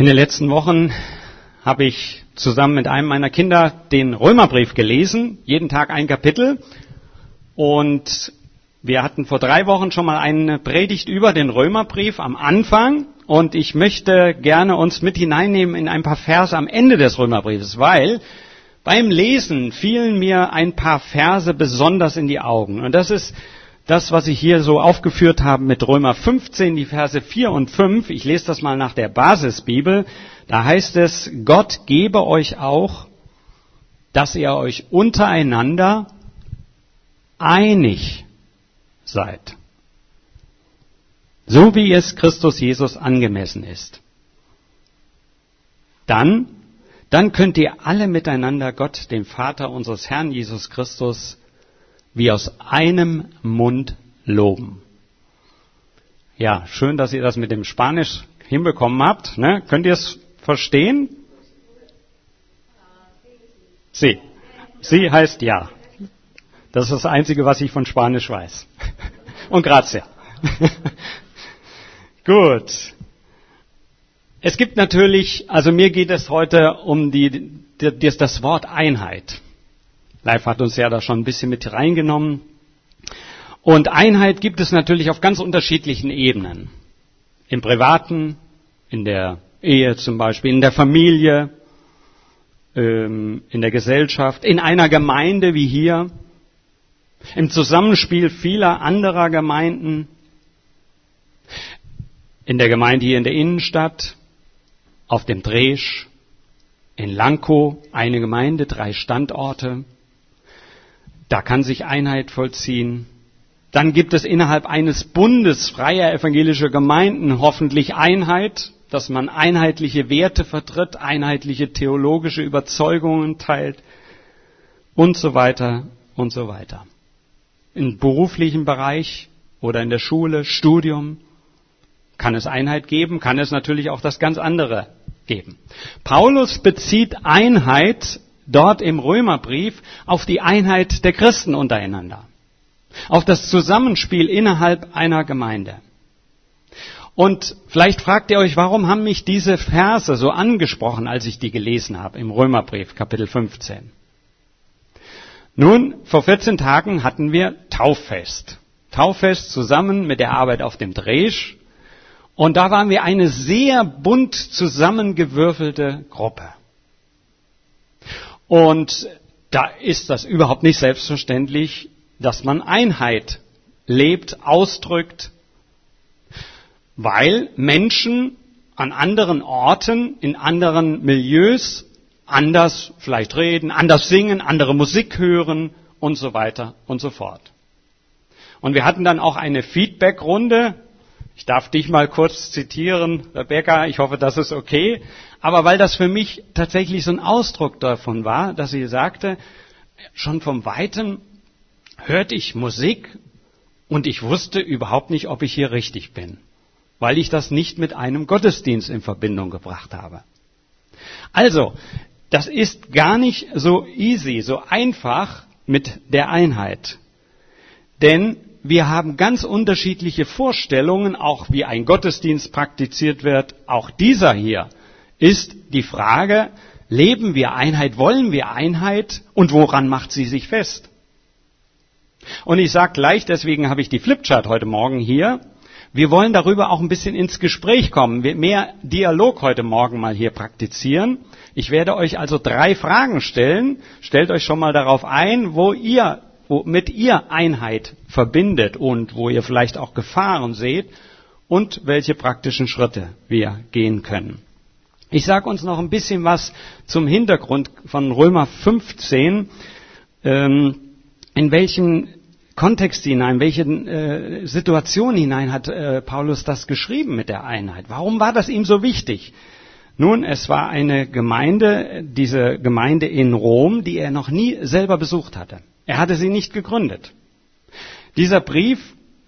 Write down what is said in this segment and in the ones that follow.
In den letzten Wochen habe ich zusammen mit einem meiner Kinder den Römerbrief gelesen, jeden Tag ein Kapitel. Und wir hatten vor drei Wochen schon mal eine Predigt über den Römerbrief am Anfang. Und ich möchte gerne uns mit hineinnehmen in ein paar Verse am Ende des Römerbriefes, weil beim Lesen fielen mir ein paar Verse besonders in die Augen. Und das ist das, was ich hier so aufgeführt habe mit Römer 15, die Verse 4 und 5. Ich lese das mal nach der Basisbibel. Da heißt es, Gott gebe euch auch, dass ihr euch untereinander einig seid. So wie es Christus Jesus angemessen ist. Dann, dann könnt ihr alle miteinander Gott, dem Vater unseres Herrn Jesus Christus, wie aus einem Mund loben. Ja, schön, dass ihr das mit dem Spanisch hinbekommen habt. Ne? Könnt ihr es verstehen? Sie. Sie heißt ja. Das ist das Einzige, was ich von Spanisch weiß. Und grazie. Gut. Es gibt natürlich, also mir geht es heute um die, das Wort Einheit. Leif hat uns ja da schon ein bisschen mit reingenommen. Und Einheit gibt es natürlich auf ganz unterschiedlichen Ebenen. Im Privaten, in der Ehe zum Beispiel, in der Familie, ähm, in der Gesellschaft, in einer Gemeinde wie hier, im Zusammenspiel vieler anderer Gemeinden, in der Gemeinde hier in der Innenstadt, auf dem Dresch, in Lankow, eine Gemeinde, drei Standorte, da kann sich Einheit vollziehen. Dann gibt es innerhalb eines Bundes freier evangelischer Gemeinden hoffentlich Einheit, dass man einheitliche Werte vertritt, einheitliche theologische Überzeugungen teilt und so weiter und so weiter. Im beruflichen Bereich oder in der Schule, Studium kann es Einheit geben, kann es natürlich auch das ganz andere geben. Paulus bezieht Einheit dort im Römerbrief auf die Einheit der Christen untereinander, auf das Zusammenspiel innerhalb einer Gemeinde. Und vielleicht fragt ihr euch, warum haben mich diese Verse so angesprochen, als ich die gelesen habe im Römerbrief Kapitel 15? Nun, vor 14 Tagen hatten wir Tauffest. Tauffest zusammen mit der Arbeit auf dem Dresch. Und da waren wir eine sehr bunt zusammengewürfelte Gruppe. Und da ist das überhaupt nicht selbstverständlich, dass man Einheit lebt, ausdrückt, weil Menschen an anderen Orten, in anderen Milieus anders vielleicht reden, anders singen, andere Musik hören und so weiter und so fort. Und wir hatten dann auch eine Feedback-Runde. Ich darf dich mal kurz zitieren, Rebecca, ich hoffe, das ist okay aber weil das für mich tatsächlich so ein Ausdruck davon war, dass sie sagte, schon vom Weiten hörte ich Musik und ich wusste überhaupt nicht, ob ich hier richtig bin, weil ich das nicht mit einem Gottesdienst in Verbindung gebracht habe. Also, das ist gar nicht so easy, so einfach mit der Einheit. Denn wir haben ganz unterschiedliche Vorstellungen, auch wie ein Gottesdienst praktiziert wird. Auch dieser hier ist die Frage, leben wir Einheit, wollen wir Einheit und woran macht sie sich fest? Und ich sage gleich, deswegen habe ich die Flipchart heute Morgen hier. Wir wollen darüber auch ein bisschen ins Gespräch kommen, mehr Dialog heute Morgen mal hier praktizieren. Ich werde euch also drei Fragen stellen. Stellt euch schon mal darauf ein, wo ihr, womit ihr Einheit verbindet und wo ihr vielleicht auch Gefahren seht und welche praktischen Schritte wir gehen können. Ich sage uns noch ein bisschen was zum Hintergrund von Römer 15, ähm, in welchen Kontext hinein, welche äh, Situation hinein hat äh, Paulus das geschrieben mit der Einheit? Warum war das ihm so wichtig? Nun, es war eine Gemeinde, diese Gemeinde in Rom, die er noch nie selber besucht hatte. Er hatte sie nicht gegründet. Dieser Brief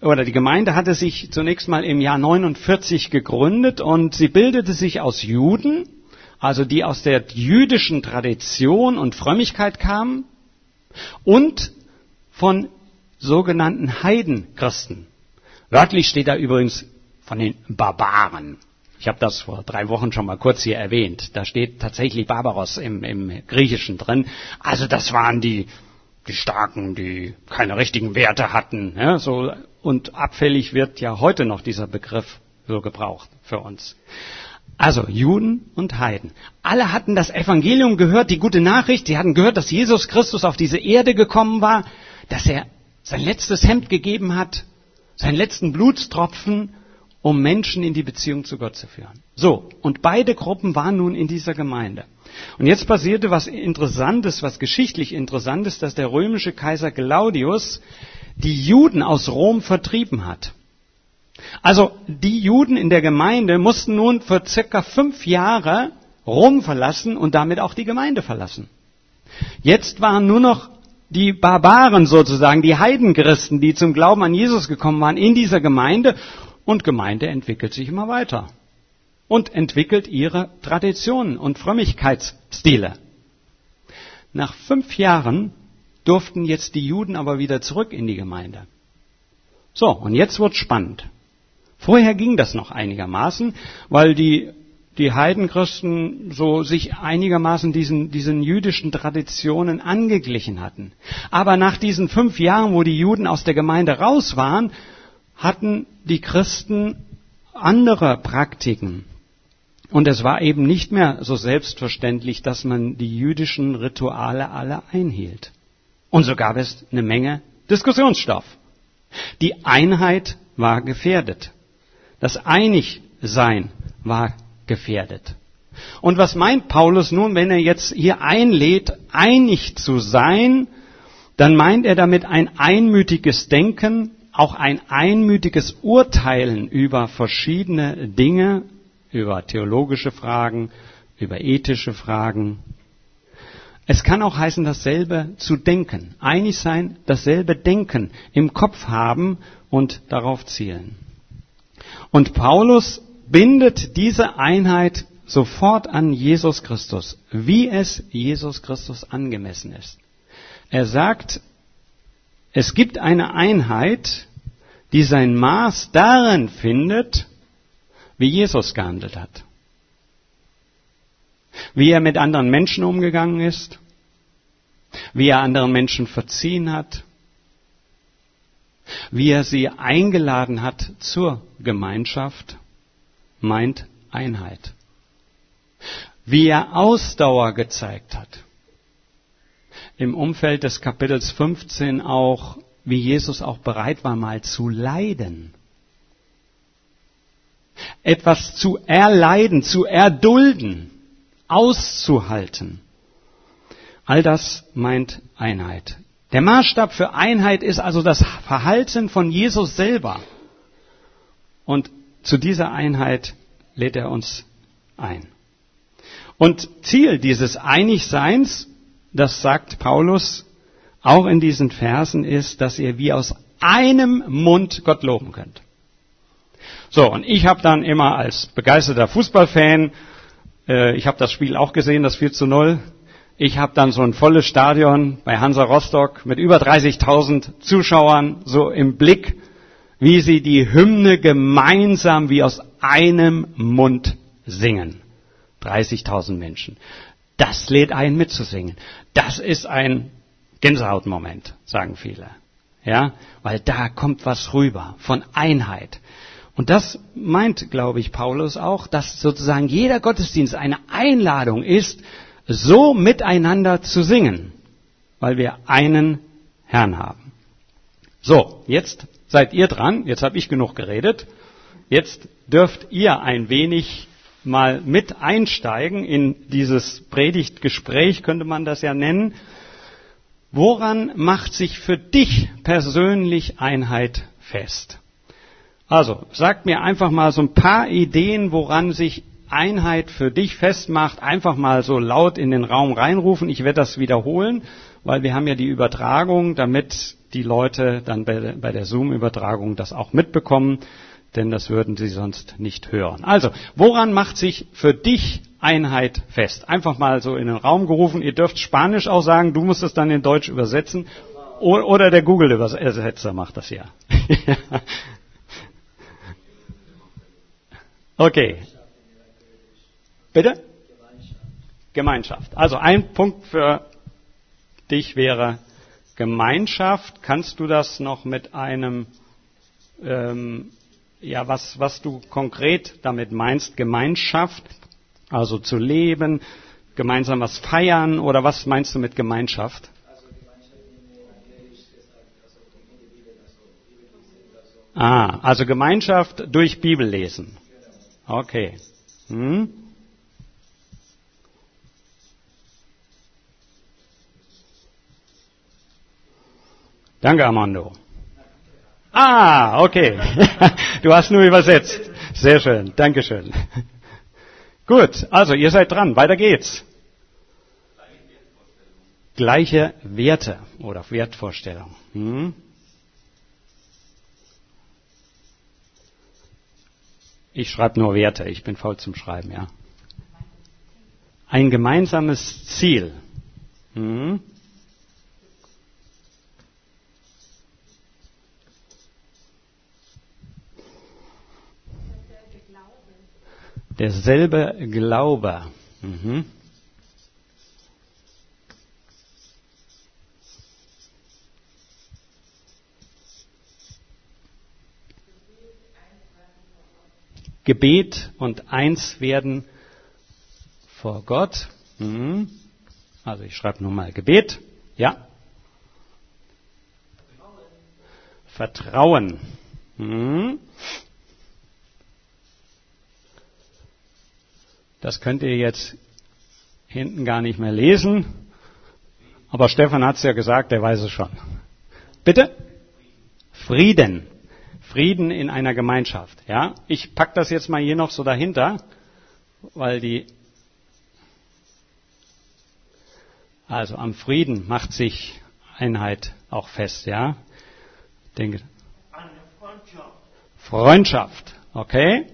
oder die Gemeinde hatte sich zunächst mal im Jahr 49 gegründet und sie bildete sich aus Juden, also die aus der jüdischen Tradition und Frömmigkeit kamen, und von sogenannten Heidenchristen. Wörtlich steht da übrigens von den Barbaren. Ich habe das vor drei Wochen schon mal kurz hier erwähnt. Da steht tatsächlich Barbaros im, im Griechischen drin. Also das waren die, die Starken, die keine richtigen Werte hatten. Ja, so, und abfällig wird ja heute noch dieser Begriff so gebraucht für uns. Also Juden und Heiden. Alle hatten das Evangelium gehört, die gute Nachricht. Sie hatten gehört, dass Jesus Christus auf diese Erde gekommen war, dass er sein letztes Hemd gegeben hat, seinen letzten Blutstropfen, um Menschen in die Beziehung zu Gott zu führen. So, und beide Gruppen waren nun in dieser Gemeinde. Und jetzt passierte was Interessantes, was geschichtlich Interessantes, dass der römische Kaiser Claudius die Juden aus Rom vertrieben hat. Also die Juden in der Gemeinde mussten nun für circa fünf Jahre Rom verlassen und damit auch die Gemeinde verlassen. Jetzt waren nur noch die Barbaren sozusagen, die Heidenchristen, die zum Glauben an Jesus gekommen waren, in dieser Gemeinde und Gemeinde entwickelt sich immer weiter und entwickelt ihre Traditionen und Frömmigkeitsstile. Nach fünf Jahren durften jetzt die Juden aber wieder zurück in die Gemeinde. So, und jetzt wird spannend. Vorher ging das noch einigermaßen, weil die, die Heidenchristen so sich einigermaßen diesen, diesen jüdischen Traditionen angeglichen hatten. Aber nach diesen fünf Jahren, wo die Juden aus der Gemeinde raus waren, hatten die Christen andere Praktiken. Und es war eben nicht mehr so selbstverständlich, dass man die jüdischen Rituale alle einhielt. Und so gab es eine Menge Diskussionsstoff. Die Einheit war gefährdet. Das Einigsein war gefährdet. Und was meint Paulus nun, wenn er jetzt hier einlädt, einig zu sein, dann meint er damit ein einmütiges Denken, auch ein einmütiges Urteilen über verschiedene Dinge, über theologische Fragen, über ethische Fragen. Es kann auch heißen, dasselbe zu denken, einig sein, dasselbe Denken im Kopf haben und darauf zielen. Und Paulus bindet diese Einheit sofort an Jesus Christus, wie es Jesus Christus angemessen ist. Er sagt, es gibt eine Einheit, die sein Maß darin findet, wie Jesus gehandelt hat. Wie er mit anderen Menschen umgegangen ist, wie er anderen Menschen verziehen hat, wie er sie eingeladen hat zur Gemeinschaft, meint Einheit. Wie er Ausdauer gezeigt hat. Im Umfeld des Kapitels 15 auch, wie Jesus auch bereit war, mal zu leiden. Etwas zu erleiden, zu erdulden, auszuhalten. All das meint Einheit. Der Maßstab für Einheit ist also das Verhalten von Jesus selber. Und zu dieser Einheit lädt er uns ein. Und Ziel dieses Einigseins, das sagt Paulus auch in diesen Versen, ist, dass ihr wie aus einem Mund Gott loben könnt. So, und ich habe dann immer als begeisterter Fußballfan, äh, ich habe das Spiel auch gesehen, das 4 zu 0, ich habe dann so ein volles Stadion bei Hansa Rostock mit über 30.000 Zuschauern so im Blick, wie sie die Hymne gemeinsam wie aus einem Mund singen. 30.000 Menschen. Das lädt ein mitzusingen. Das ist ein Gänsehautmoment, sagen viele. Ja, weil da kommt was rüber von Einheit. Und das meint, glaube ich, Paulus auch, dass sozusagen jeder Gottesdienst eine Einladung ist, so miteinander zu singen, weil wir einen Herrn haben. So, jetzt seid ihr dran, jetzt habe ich genug geredet, jetzt dürft ihr ein wenig mal mit einsteigen in dieses Predigtgespräch, könnte man das ja nennen. Woran macht sich für dich persönlich Einheit fest? Also, sagt mir einfach mal so ein paar Ideen, woran sich Einheit für dich festmacht, einfach mal so laut in den Raum reinrufen. Ich werde das wiederholen, weil wir haben ja die Übertragung, damit die Leute dann bei der Zoom-Übertragung das auch mitbekommen, denn das würden sie sonst nicht hören. Also, woran macht sich für dich Einheit fest? Einfach mal so in den Raum gerufen. Ihr dürft Spanisch auch sagen, du musst es dann in Deutsch übersetzen. Oder der Google-Übersetzer macht das ja. okay, Bitte? Gemeinschaft. Also ein Punkt für dich wäre Gemeinschaft. Kannst du das noch mit einem, ähm, ja, was, was du konkret damit meinst, Gemeinschaft, also zu leben, gemeinsam was feiern oder was meinst du mit Gemeinschaft? Ah, also Gemeinschaft durch Bibellesen. Okay. Hm? Danke, Armando. Ah, okay. Du hast nur übersetzt. Sehr schön. Dankeschön. Gut, also ihr seid dran. Weiter geht's. Gleiche Werte oder Wertvorstellung. Hm? Ich schreibe nur Werte. Ich bin faul zum Schreiben, ja. Ein gemeinsames Ziel. Hm? Derselbe Glaube. Mhm. Gebet und eins werden vor Gott. Mhm. Also ich schreibe nur mal Gebet. Ja. Vertrauen. Mhm. Das könnt ihr jetzt hinten gar nicht mehr lesen. Aber Stefan hat es ja gesagt, der weiß es schon. Bitte? Frieden. Frieden in einer Gemeinschaft. Ja, ich pack das jetzt mal hier noch so dahinter, weil die also am Frieden macht sich Einheit auch fest. Ja, denke. Freundschaft. Freundschaft. Okay.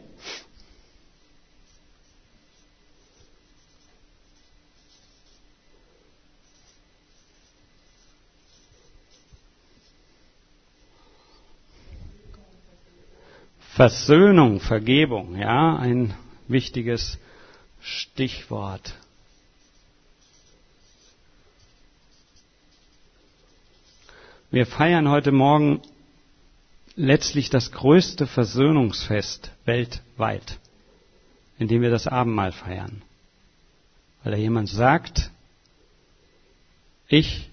Versöhnung, Vergebung, ja, ein wichtiges Stichwort. Wir feiern heute Morgen letztlich das größte Versöhnungsfest weltweit, indem wir das Abendmahl feiern. Weil da jemand sagt, ich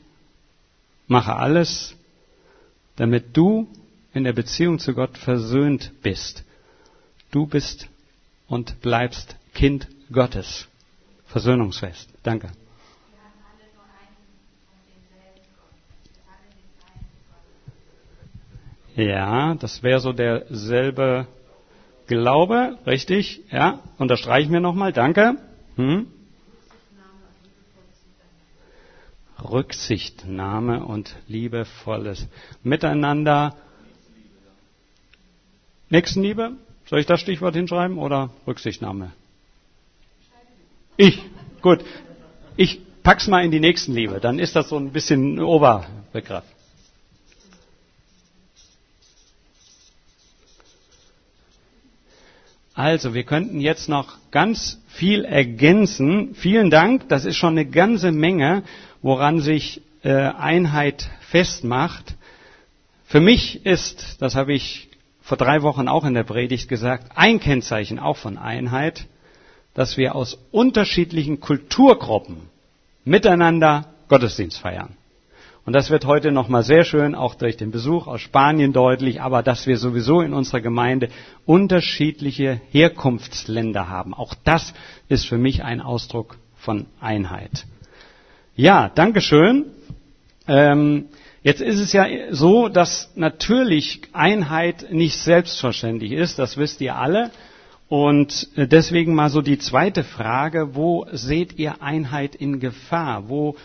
mache alles, damit du in der Beziehung zu Gott versöhnt bist. Du bist und bleibst Kind Gottes. Versöhnungsfest. Danke. Ja, das wäre so derselbe Glaube, richtig? Ja, unterstreichen wir nochmal. Danke. Hm? Rücksichtnahme und liebevolles Miteinander Nächstenliebe, soll ich das Stichwort hinschreiben oder Rücksichtnahme? Ich, gut. Ich pack's mal in die Nächstenliebe, dann ist das so ein bisschen ein Oberbegriff. Also, wir könnten jetzt noch ganz viel ergänzen. Vielen Dank, das ist schon eine ganze Menge, woran sich äh, Einheit festmacht. Für mich ist, das habe ich vor drei Wochen auch in der Predigt gesagt, ein Kennzeichen auch von Einheit, dass wir aus unterschiedlichen Kulturgruppen miteinander Gottesdienst feiern. Und das wird heute nochmal sehr schön, auch durch den Besuch aus Spanien deutlich, aber dass wir sowieso in unserer Gemeinde unterschiedliche Herkunftsländer haben. Auch das ist für mich ein Ausdruck von Einheit. Ja, Dankeschön. Ähm, Jetzt ist es ja so, dass natürlich Einheit nicht selbstverständlich ist, das wisst ihr alle. Und deswegen mal so die zweite Frage, wo seht ihr Einheit in Gefahr? Wo,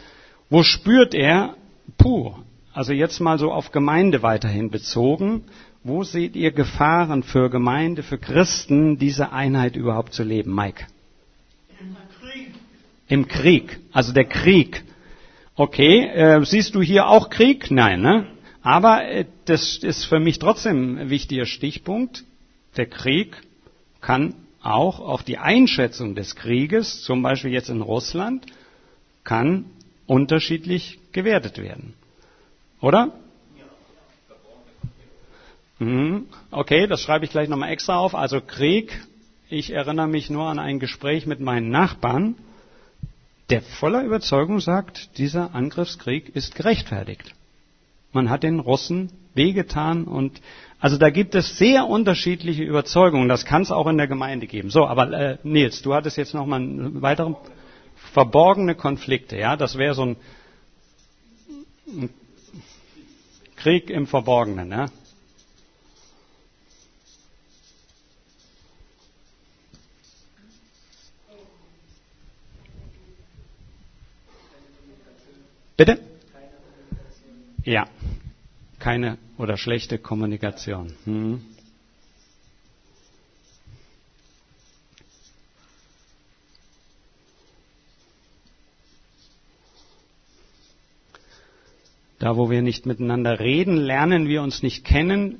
wo spürt er, puh, also jetzt mal so auf Gemeinde weiterhin bezogen, wo seht ihr Gefahren für Gemeinde, für Christen, diese Einheit überhaupt zu leben? Mike? Im Krieg. Im Krieg, also der Krieg. Okay, äh, siehst du hier auch Krieg? Nein, ne? Aber äh, das ist für mich trotzdem ein wichtiger Stichpunkt. Der Krieg kann auch auf die Einschätzung des Krieges, zum Beispiel jetzt in Russland, kann unterschiedlich gewertet werden. Oder? Mhm. Okay, das schreibe ich gleich nochmal extra auf. Also Krieg, ich erinnere mich nur an ein Gespräch mit meinen Nachbarn, der voller Überzeugung sagt, dieser Angriffskrieg ist gerechtfertigt. Man hat den Russen wehgetan und also da gibt es sehr unterschiedliche Überzeugungen. Das kann es auch in der Gemeinde geben. So, aber äh, Nils, du hattest jetzt noch mal einen weiteren verborgene Konflikte. Ja, das wäre so ein, ein, Krieg im Verborgenen. Ja? Bitte? Ja, keine oder schlechte Kommunikation. Hm. Da, wo wir nicht miteinander reden, lernen wir uns nicht kennen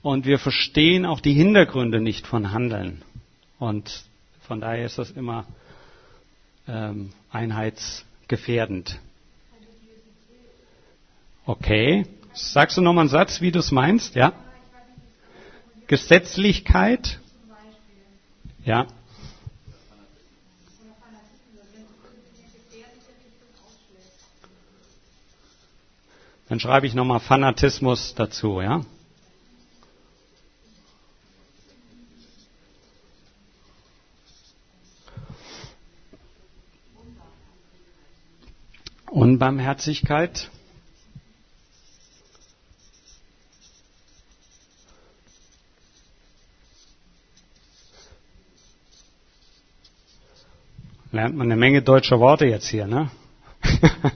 und wir verstehen auch die Hintergründe nicht von Handeln. Und von daher ist das immer ähm, einheitsgefährdend. Okay. Sagst du nochmal einen Satz, wie du es meinst? Ja? Gesetzlichkeit? Ja. Dann schreibe ich nochmal Fanatismus dazu, ja? Unbarmherzigkeit. Lernt man eine Menge deutscher Worte jetzt hier, ne?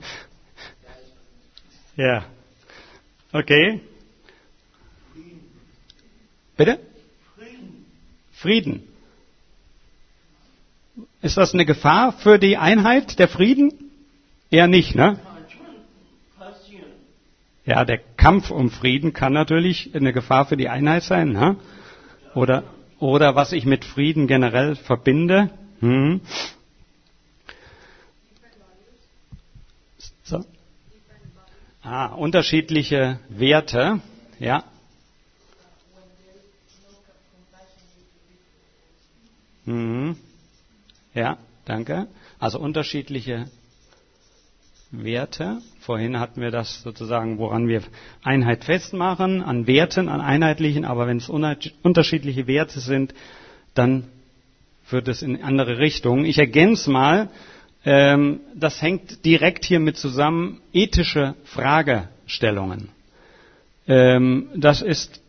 ja. Okay. Bitte? Frieden. Ist das eine Gefahr für die Einheit, der Frieden? Eher nicht, ne? Ja, der Kampf um Frieden kann natürlich eine Gefahr für die Einheit sein, ne? Oder, oder was ich mit Frieden generell verbinde. Hm. So. Ah, unterschiedliche Werte, ja. Mhm. Ja, danke. Also unterschiedliche Werte. Vorhin hatten wir das sozusagen, woran wir Einheit festmachen, an Werten, an einheitlichen, aber wenn es unterschiedliche Werte sind, dann führt es in andere Richtungen. Ich ergänze mal, ähm, das hängt direkt hiermit zusammen, ethische Fragestellungen. Ähm, das ist,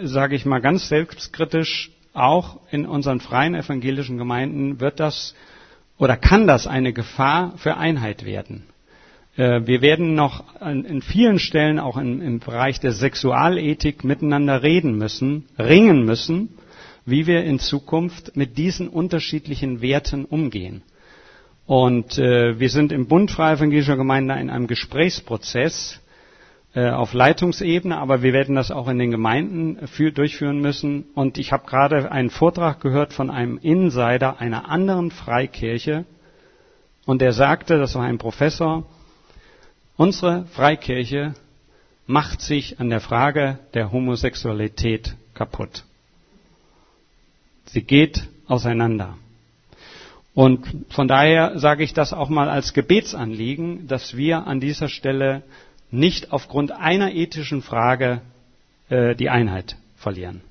sage ich mal ganz selbstkritisch, auch in unseren freien evangelischen Gemeinden wird das oder kann das eine Gefahr für Einheit werden. Äh, wir werden noch in vielen Stellen auch im Bereich der Sexualethik miteinander reden müssen, ringen müssen, wie wir in Zukunft mit diesen unterschiedlichen Werten umgehen. Und äh, wir sind im Bund Freie Evangelischer Gemeinde in einem Gesprächsprozess äh, auf Leitungsebene, aber wir werden das auch in den Gemeinden für, durchführen müssen. Und ich habe gerade einen Vortrag gehört von einem Insider einer anderen Freikirche. Und der sagte, das war ein Professor, unsere Freikirche macht sich an der Frage der Homosexualität kaputt. Sie geht auseinander. Und von daher sage ich das auch mal als Gebetsanliegen, dass wir an dieser Stelle nicht aufgrund einer ethischen Frage äh, die Einheit verlieren.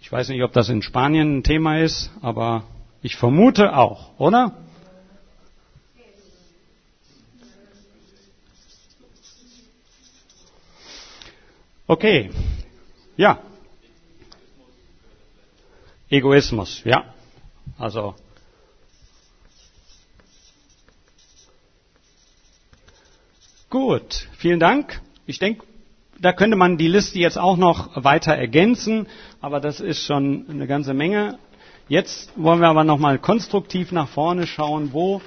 Ich weiß nicht, ob das in Spanien ein Thema ist, aber ich vermute auch, oder? Okay, ja. Egoismus, ja. Also Gut, vielen Dank. Ich denke, da könnte man die Liste jetzt auch noch weiter ergänzen, aber das ist schon eine ganze Menge. Jetzt wollen wir aber noch mal konstruktiv nach vorne schauen. Wo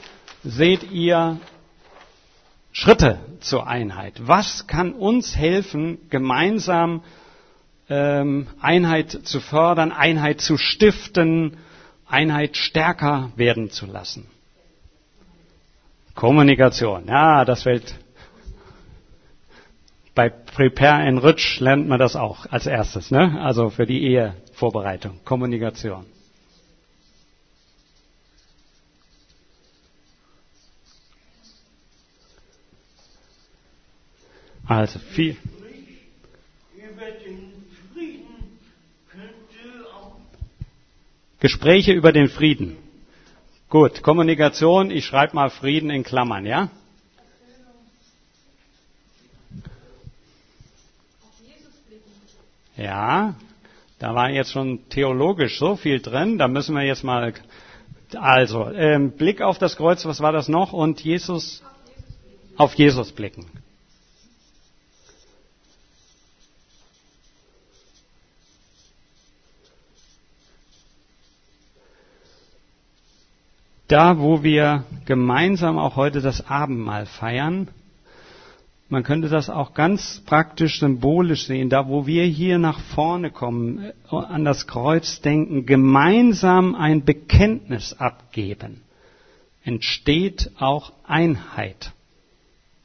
seht ihr Schritte zur Einheit? Was kann uns helfen, gemeinsam ähm, Einheit zu fördern, Einheit zu stiften, Einheit stärker werden zu lassen. Kommunikation, ja, das fällt. Bei Prepare Enrich lernt man das auch als erstes, ne? Also für die Ehevorbereitung, Kommunikation. Also viel. Gespräche über den Frieden. Gut, Kommunikation, ich schreibe mal Frieden in Klammern, ja? Ja, da war jetzt schon theologisch so viel drin, da müssen wir jetzt mal, also, ähm, Blick auf das Kreuz, was war das noch? Und Jesus, auf Jesus blicken. Da, wo wir gemeinsam auch heute das Abendmahl feiern, man könnte das auch ganz praktisch symbolisch sehen, da wo wir hier nach vorne kommen, äh, an das Kreuz denken, gemeinsam ein Bekenntnis abgeben, entsteht auch Einheit.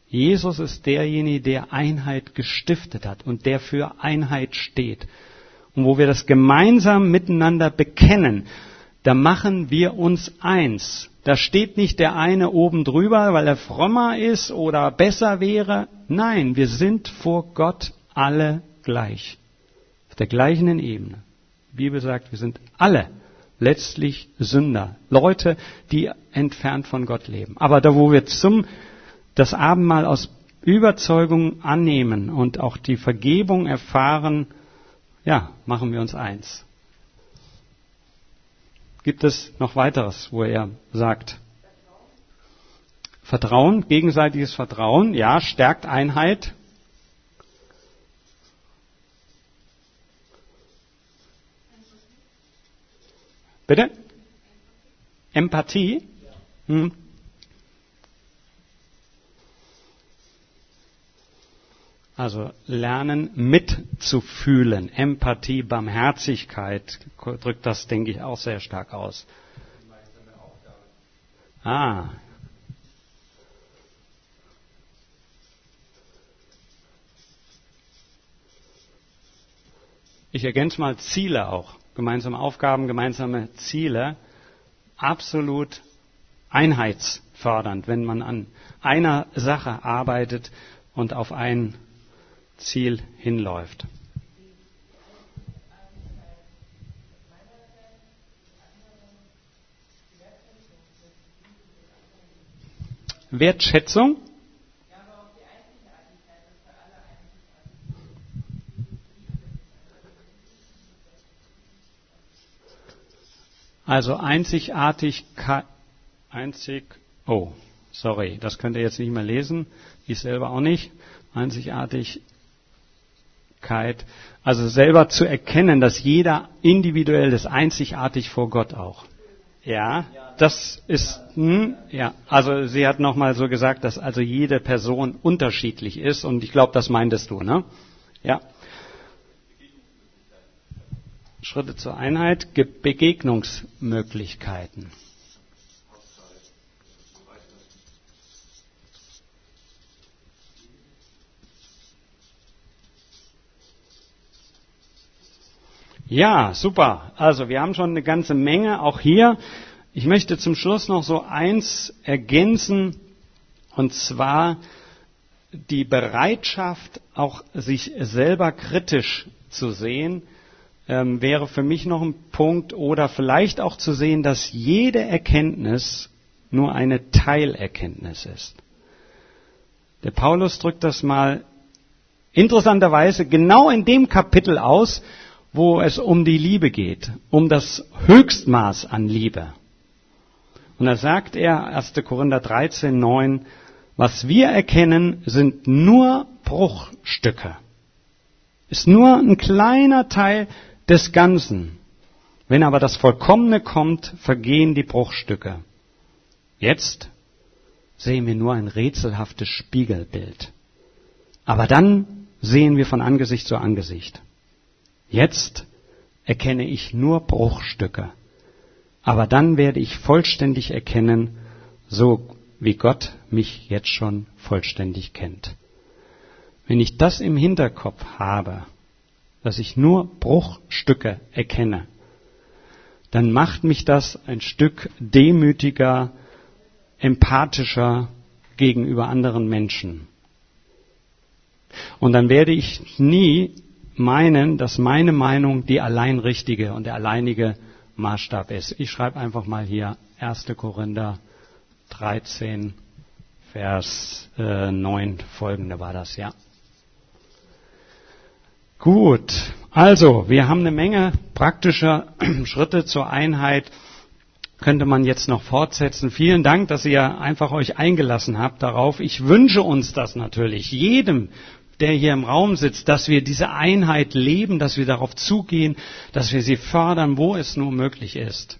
Jesus ist derjenige, der Einheit gestiftet hat und der für Einheit steht. Und wo wir das gemeinsam miteinander bekennen, da machen wir uns eins. Da steht nicht der eine oben drüber, weil er frommer ist oder besser wäre. Nein, wir sind vor Gott alle gleich. Auf der gleichen Ebene. Die Bibel sagt, wir sind alle letztlich Sünder. Leute, die entfernt von Gott leben. Aber da, wo wir zum, das Abendmahl aus Überzeugung annehmen und auch die Vergebung erfahren, ja, machen wir uns eins gibt es noch weiteres, wo er sagt. Vertrauen, gegenseitiges Vertrauen, ja, stärkt Einheit. Bitte? Empathie? Hm. Also lernen mitzufühlen. Empathie, Barmherzigkeit drückt das, denke ich, auch sehr stark aus. Ah. Ich ergänze mal Ziele auch. Gemeinsame Aufgaben, gemeinsame Ziele. Absolut einheitsfördernd, wenn man an einer Sache arbeitet und auf ein Ziel hinläuft. Wertschätzung? Also Einzigartigkeit, einzig, oh, sorry, das könnt ihr jetzt nicht mehr lesen, ich selber auch nicht. Einzigartig, Einzigartigkeit, also selber zu erkennen, dass jeder individuell ist, einzigartig vor Gott auch. Ja, das ist, hm, ja, also sie hat nochmal so gesagt, dass also jede Person unterschiedlich ist und ich glaube, das meintest du, ne? Ja. Schritte zur Einheit, Begegnungsmöglichkeiten. Ja, super. Also wir haben schon eine ganze Menge auch hier. Ich möchte zum Schluss noch so eins ergänzen, und zwar die Bereitschaft, auch sich selber kritisch zu sehen, ähm, wäre für mich noch ein Punkt, oder vielleicht auch zu sehen, dass jede Erkenntnis nur eine Teilerkenntnis ist. Der Paulus drückt das mal interessanterweise genau in dem Kapitel aus, wo es um die Liebe geht, um das Höchstmaß an Liebe. Und da sagt er, 1. Korinther 13, 9, was wir erkennen, sind nur Bruchstücke. Ist nur ein kleiner Teil des Ganzen. Wenn aber das Vollkommene kommt, vergehen die Bruchstücke. Jetzt sehen wir nur ein rätselhaftes Spiegelbild. Aber dann sehen wir von Angesicht zu Angesicht. Jetzt erkenne ich nur Bruchstücke. Aber dann werde ich vollständig erkennen, so wie Gott mich jetzt schon vollständig kennt. Wenn ich das im Hinterkopf habe, dass ich nur Bruchstücke erkenne, dann macht mich das ein Stück demütiger, empathischer gegenüber anderen Menschen. Und dann werde ich nie meinen, dass meine Meinung die allein richtige und der alleinige Maßstab ist. Ich schreibe einfach mal hier 1. Korinther 13, Vers äh, 9 folgende war das, ja. Gut, also wir haben eine Menge praktischer Schritte zur Einheit. Könnte man jetzt noch fortsetzen. Vielen Dank, dass ihr einfach euch eingelassen habt darauf. Ich wünsche uns das natürlich, jedem, der hier im Raum sitzt, dass wir diese Einheit leben, dass wir darauf zugehen, dass wir sie fördern, wo es nur möglich ist.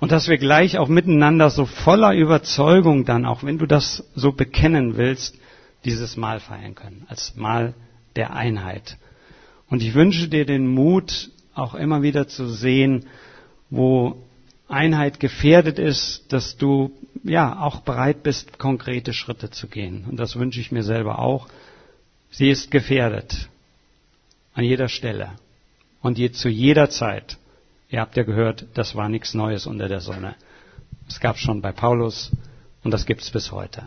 Und dass wir gleich auch miteinander so voller Überzeugung dann, auch wenn du das so bekennen willst, dieses Mal feiern können, als Mal der Einheit. Und ich wünsche dir den Mut, auch immer wieder zu sehen, wo Einheit gefährdet ist, dass du ja auch bereit bist, konkrete Schritte zu gehen. Und das wünsche ich mir selber auch. Sie ist gefährdet. An jeder Stelle. Und je, zu jeder Zeit. Ihr habt ja gehört, das war nichts Neues unter der Sonne. Es gab schon bei Paulus und das gibt es bis heute.